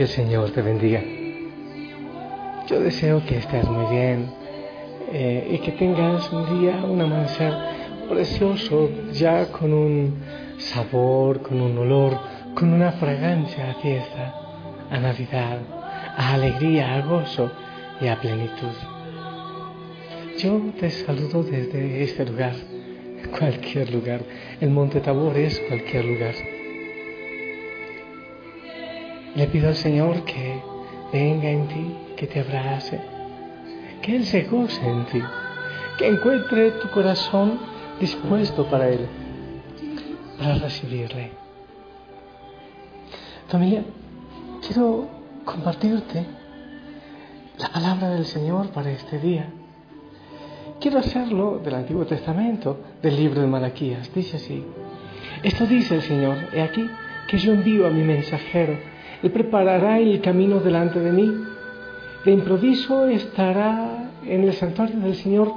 que el Señor te bendiga. Yo deseo que estés muy bien eh, y que tengas un día, un amanecer precioso, ya con un sabor, con un olor, con una fragancia a fiesta, a Navidad, a alegría, a gozo y a plenitud. Yo te saludo desde este lugar, cualquier lugar. El Monte Tabor es cualquier lugar. Le pido al Señor que venga en ti, que te abrace, que Él se goce en ti, que encuentre tu corazón dispuesto para Él, para recibirle. Familia, quiero compartirte la palabra del Señor para este día. Quiero hacerlo del Antiguo Testamento, del libro de Malaquías. Dice así, esto dice el Señor, he aquí que yo envío a mi mensajero, él preparará el camino delante de mí. De improviso estará en el santuario del Señor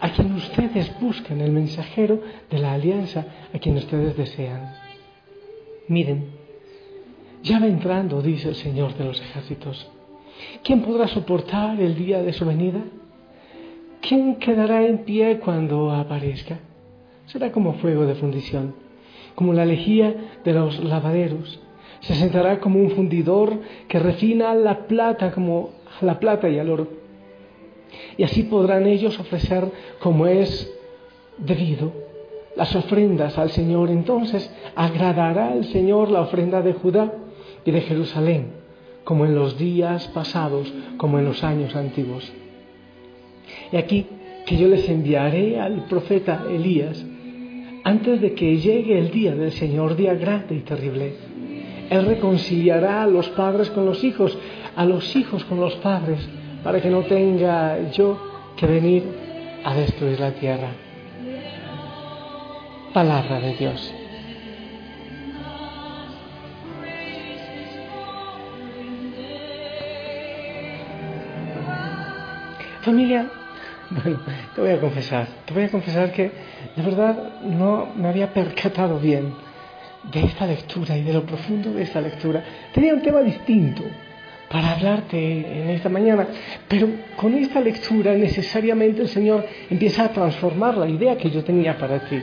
a quien ustedes buscan, el mensajero de la alianza, a quien ustedes desean. Miren, ya va entrando, dice el Señor de los ejércitos. ¿Quién podrá soportar el día de su venida? ¿Quién quedará en pie cuando aparezca? Será como fuego de fundición, como la lejía de los lavaderos. Se sentará como un fundidor que refina la plata como la plata y el oro. Y así podrán ellos ofrecer como es debido las ofrendas al Señor. Entonces agradará al Señor la ofrenda de Judá y de Jerusalén, como en los días pasados, como en los años antiguos. Y aquí que yo les enviaré al profeta Elías antes de que llegue el día del Señor, día grande y terrible. Él reconciliará a los padres con los hijos, a los hijos con los padres, para que no tenga yo que venir a destruir la tierra. Palabra de Dios. Familia, bueno, te voy a confesar, te voy a confesar que de verdad no me había percatado bien de esta lectura y de lo profundo de esta lectura. Tenía un tema distinto para hablarte en esta mañana, pero con esta lectura necesariamente el Señor empieza a transformar la idea que yo tenía para ti.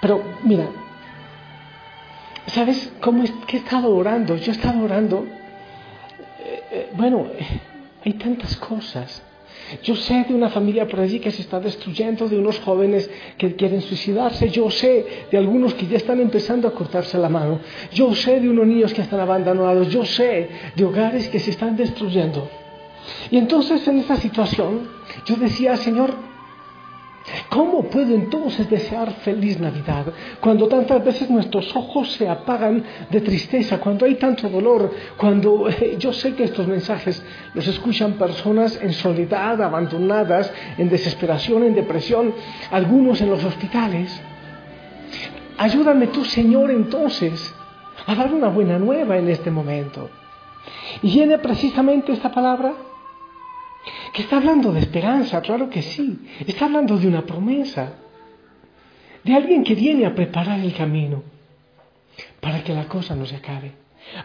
Pero mira, ¿sabes cómo es que he estado orando? Yo he estado orando, eh, eh, bueno, hay tantas cosas. Yo sé de una familia por allí que se está destruyendo, de unos jóvenes que quieren suicidarse, yo sé de algunos que ya están empezando a cortarse la mano, yo sé de unos niños que están abandonados, yo sé de hogares que se están destruyendo. Y entonces en esta situación yo decía, Señor, ¿Cómo puedo entonces desear feliz Navidad cuando tantas veces nuestros ojos se apagan de tristeza, cuando hay tanto dolor, cuando eh, yo sé que estos mensajes los escuchan personas en soledad, abandonadas, en desesperación, en depresión, algunos en los hospitales? Ayúdame tú, Señor, entonces a dar una buena nueva en este momento. Y viene precisamente esta palabra que está hablando de esperanza, claro que sí, está hablando de una promesa, de alguien que viene a preparar el camino para que la cosa no se acabe,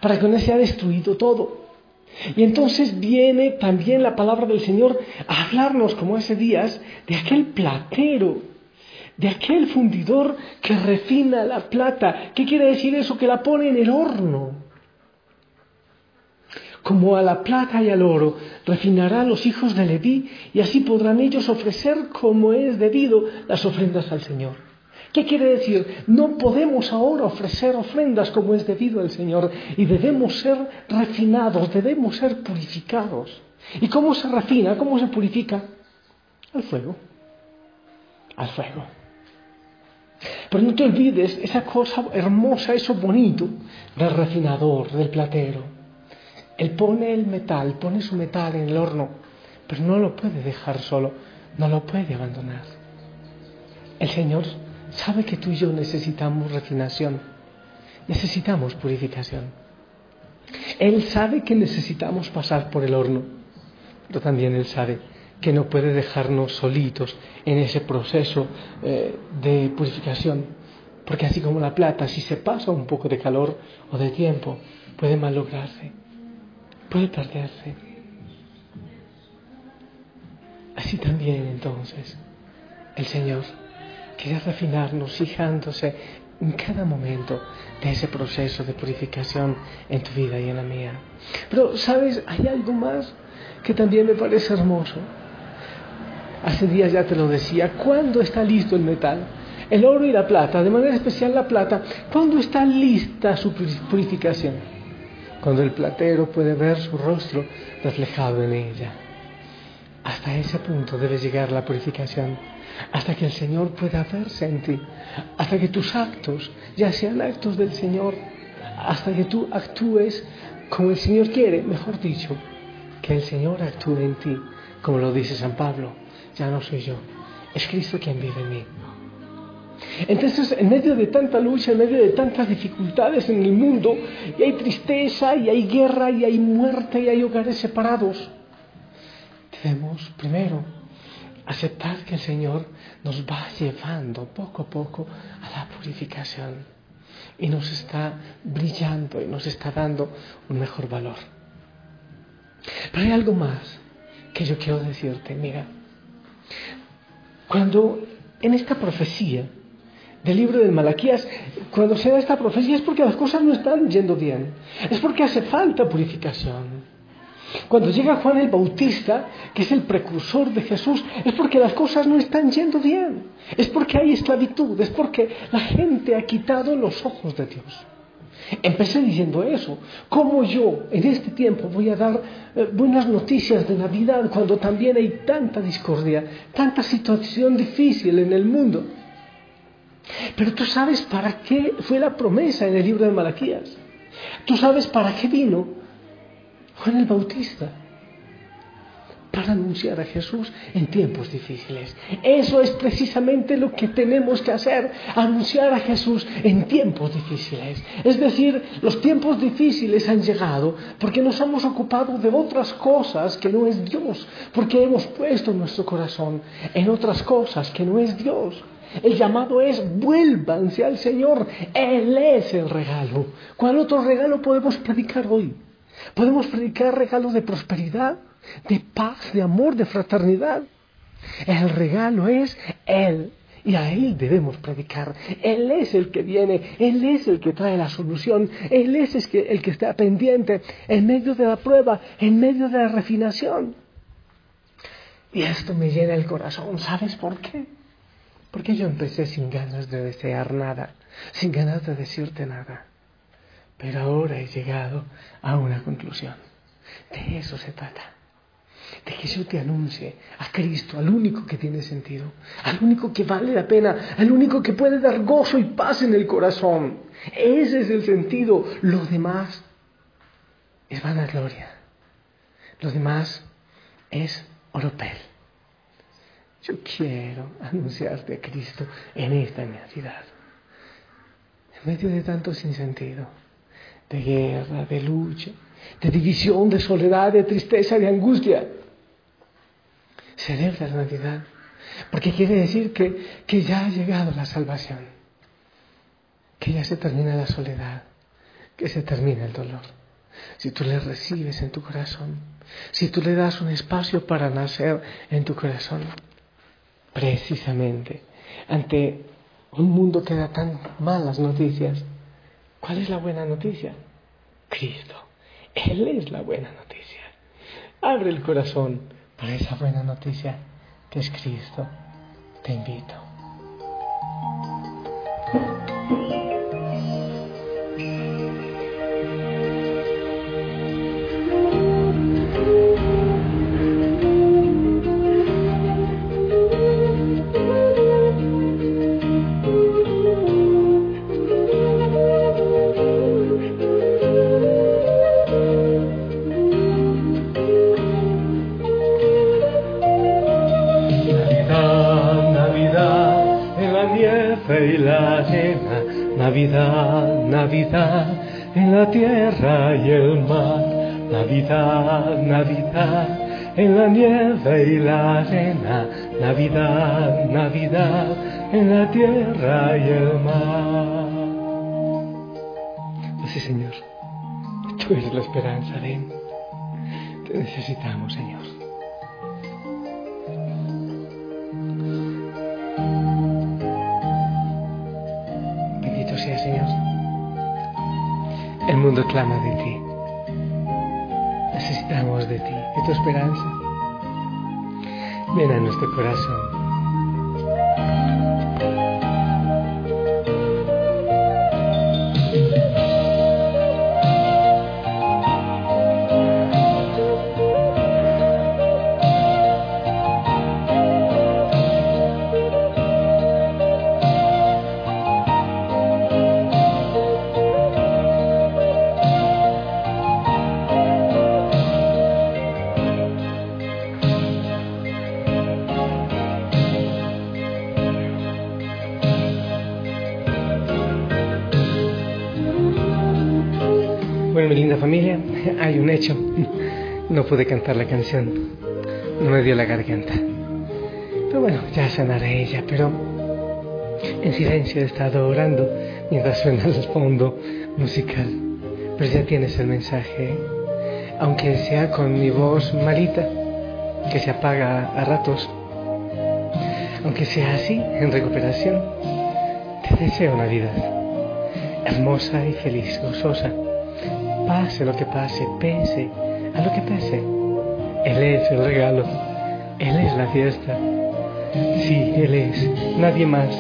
para que no se destruido todo. Y entonces viene también la palabra del Señor a hablarnos, como hace días, de aquel platero, de aquel fundidor que refina la plata. ¿Qué quiere decir eso? Que la pone en el horno como a la plata y al oro, refinará los hijos de Leví, y así podrán ellos ofrecer como es debido las ofrendas al Señor. ¿Qué quiere decir? No podemos ahora ofrecer ofrendas como es debido al Señor y debemos ser refinados, debemos ser purificados. ¿Y cómo se refina? ¿Cómo se purifica? Al fuego. Al fuego. Pero no te olvides esa cosa hermosa, eso bonito del refinador, del platero. Él pone el metal, pone su metal en el horno, pero no lo puede dejar solo, no lo puede abandonar. El Señor sabe que tú y yo necesitamos refinación, necesitamos purificación. Él sabe que necesitamos pasar por el horno, pero también Él sabe que no puede dejarnos solitos en ese proceso eh, de purificación. Porque así como la plata, si se pasa un poco de calor o de tiempo, puede malograrse, puede perderse. Así también entonces el Señor quiere refinarnos fijándose en cada momento de ese proceso de purificación en tu vida y en la mía. Pero, ¿sabes? Hay algo más que también me parece hermoso. Hace días ya te lo decía, ¿cuándo está listo el metal? El oro y la plata, de manera especial la plata, ¿cuándo está lista su purificación? Cuando el platero puede ver su rostro reflejado en ella. Hasta ese punto debe llegar la purificación, hasta que el Señor pueda verse en ti, hasta que tus actos ya sean actos del Señor, hasta que tú actúes como el Señor quiere, mejor dicho, que el Señor actúe en ti, como lo dice San Pablo ya no soy yo, es Cristo quien vive en mí. Entonces, en medio de tanta lucha, en medio de tantas dificultades en el mundo, y hay tristeza, y hay guerra, y hay muerte, y hay hogares separados, debemos primero aceptar que el Señor nos va llevando poco a poco a la purificación y nos está brillando y nos está dando un mejor valor. Pero hay algo más que yo quiero decirte, mira, cuando en esta profecía del libro de Malaquías, cuando se da esta profecía es porque las cosas no están yendo bien, es porque hace falta purificación. Cuando llega Juan el Bautista, que es el precursor de Jesús, es porque las cosas no están yendo bien, es porque hay esclavitud, es porque la gente ha quitado los ojos de Dios. Empecé diciendo eso. ¿Cómo yo en este tiempo voy a dar eh, buenas noticias de Navidad cuando también hay tanta discordia, tanta situación difícil en el mundo? Pero tú sabes para qué fue la promesa en el libro de Malaquías. Tú sabes para qué vino Juan el Bautista para anunciar a Jesús en tiempos difíciles. Eso es precisamente lo que tenemos que hacer, anunciar a Jesús en tiempos difíciles. Es decir, los tiempos difíciles han llegado porque nos hemos ocupado de otras cosas que no es Dios, porque hemos puesto nuestro corazón en otras cosas que no es Dios. El llamado es vuélvanse al Señor. Él es el regalo. ¿Cuál otro regalo podemos predicar hoy? Podemos predicar regalos de prosperidad, de paz, de amor, de fraternidad. El regalo es Él. Y a Él debemos predicar. Él es el que viene, Él es el que trae la solución, Él es el que está pendiente en medio de la prueba, en medio de la refinación. Y esto me llena el corazón. ¿Sabes por qué? Porque yo empecé sin ganas de desear nada, sin ganas de decirte nada. Pero ahora he llegado a una conclusión. De eso se trata de que yo te anuncie a Cristo, al único que tiene sentido, al único que vale la pena, al único que puede dar gozo y paz en el corazón. Ese es el sentido. Lo demás es vanagloria. Lo demás es oropel. Yo quiero anunciarte a Cristo en esta Navidad. En medio de tanto sinsentido, de guerra, de lucha, de división, de soledad, de tristeza, de angustia. Celebra la Navidad, porque quiere decir que, que ya ha llegado la salvación, que ya se termina la soledad, que se termina el dolor. Si tú le recibes en tu corazón, si tú le das un espacio para nacer en tu corazón, precisamente ante un mundo que da tan malas noticias, ¿cuál es la buena noticia? Cristo. Él es la buena noticia. Abre el corazón para esa buena noticia que es Cristo. Te invito. Y la arena, Navidad, Navidad, en la tierra y el mar, Navidad, Navidad, en la nieve y la arena, Navidad, Navidad, en la tierra y el mar. Así, Señor, tú eres la esperanza, ven. Te necesitamos, Señor. Mundo clama de ti. Necesitamos de ti, de tu esperanza. Ven a nuestro corazón. hay un hecho. No pude cantar la canción. No me dio la garganta. Pero bueno, ya sanaré ella. Pero en silencio he estado orando mientras suena el fondo musical. Pero ya tienes el mensaje. Aunque sea con mi voz malita, que se apaga a ratos. Aunque sea así, en recuperación, te deseo Navidad. Hermosa y feliz, gozosa pase lo que pase, pese a lo que pese. Él es el regalo, Él es la fiesta. Sí, Él es, nadie más.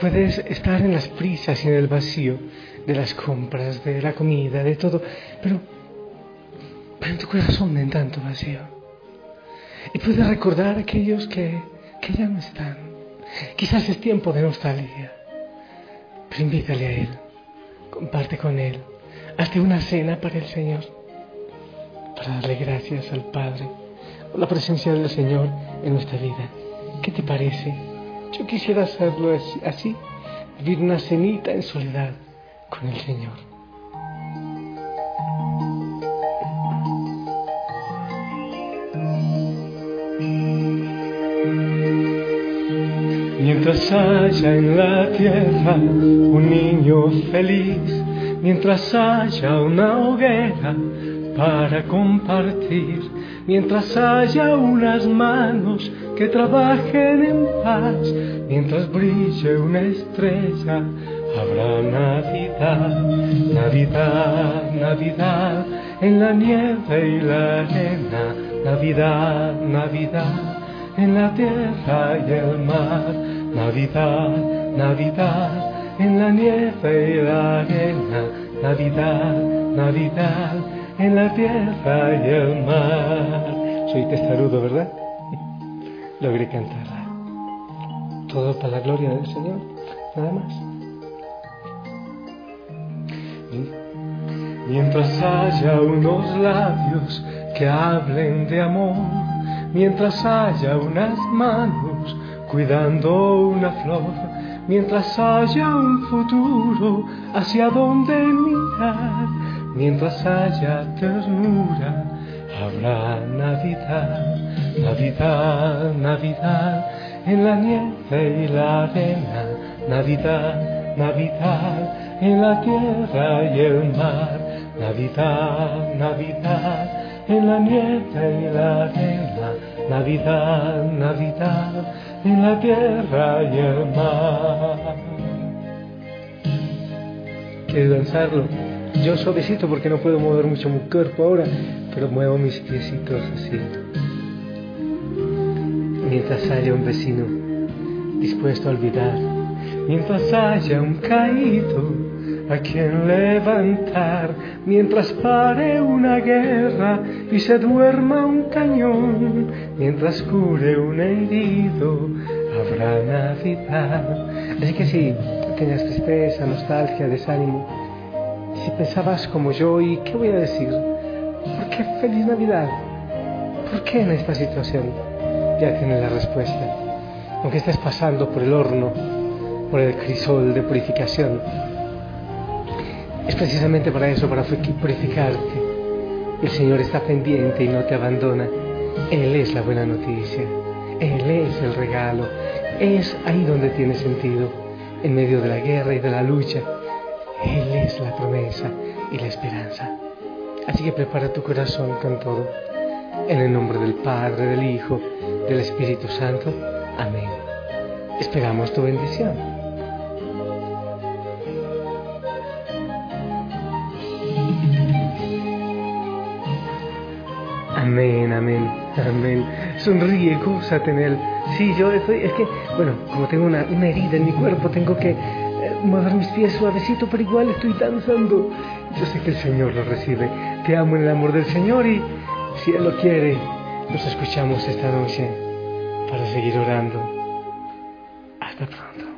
Puedes estar en las prisas y en el vacío de las compras, de la comida, de todo, pero, en tu corazón en tanto vacío. Y puedes recordar a aquellos que, que ya no están. Quizás es tiempo de nostalgia, pero invítale a Él, comparte con Él Hazte una cena para el Señor, para darle gracias al Padre por la presencia del Señor en nuestra vida. ¿Qué te parece? Yo quisiera hacerlo así, vivir una cenita en soledad con el Señor. Mientras haya en la tierra un niño feliz, mientras haya una hoguera para compartir, mientras haya unas manos que trabajen en paz, mientras brille una estrella, habrá Navidad, Navidad, Navidad, en la nieve y la arena, Navidad, Navidad, en la tierra y el mar, Navidad, Navidad en la nieve y la arena, Navidad, Navidad, en la tierra y el mar. Soy testarudo, ¿verdad? Logré cantarla. Todo para la gloria del Señor, nada más. Mientras haya unos labios que hablen de amor, mientras haya unas manos cuidando una flor, mientras haya un futuro hacia donde mirar, mientras haya ternura, habrá Navidad, Navidad, Navidad, en la nieve y la arena, Navidad, Navidad, en la tierra y el mar, Navidad, Navidad, en la nieve y la arena, Navidad, Navidad en la tierra y el mar. Quiero danzarlo. Yo suavecito porque no puedo mover mucho mi cuerpo ahora, pero muevo mis piecitos así. Mientras haya un vecino dispuesto a olvidar, mientras haya un caído a quien levantar mientras pare una guerra y se duerma un cañón, mientras cure un herido, habrá Navidad. Así que si tenías tristeza, nostalgia, desánimo, si pensabas como yo, ¿y qué voy a decir? ¿Por qué feliz Navidad? ¿Por qué en esta situación? Ya tienes la respuesta. Aunque estés pasando por el horno, por el crisol de purificación. Es precisamente para eso, para purificarte. El Señor está pendiente y no te abandona. Él es la buena noticia. Él es el regalo. Es ahí donde tiene sentido, en medio de la guerra y de la lucha. Él es la promesa y la esperanza. Así que prepara tu corazón con todo. En el nombre del Padre, del Hijo, del Espíritu Santo. Amén. Esperamos tu bendición. Sonríe, gózate en Él. Sí, yo estoy, es que, bueno, como tengo una, una herida en mi cuerpo, tengo que eh, mover mis pies suavecito, pero igual estoy danzando. Yo sé que el Señor lo recibe. Te amo en el amor del Señor y si Él lo quiere, nos escuchamos esta noche para seguir orando. Hasta pronto.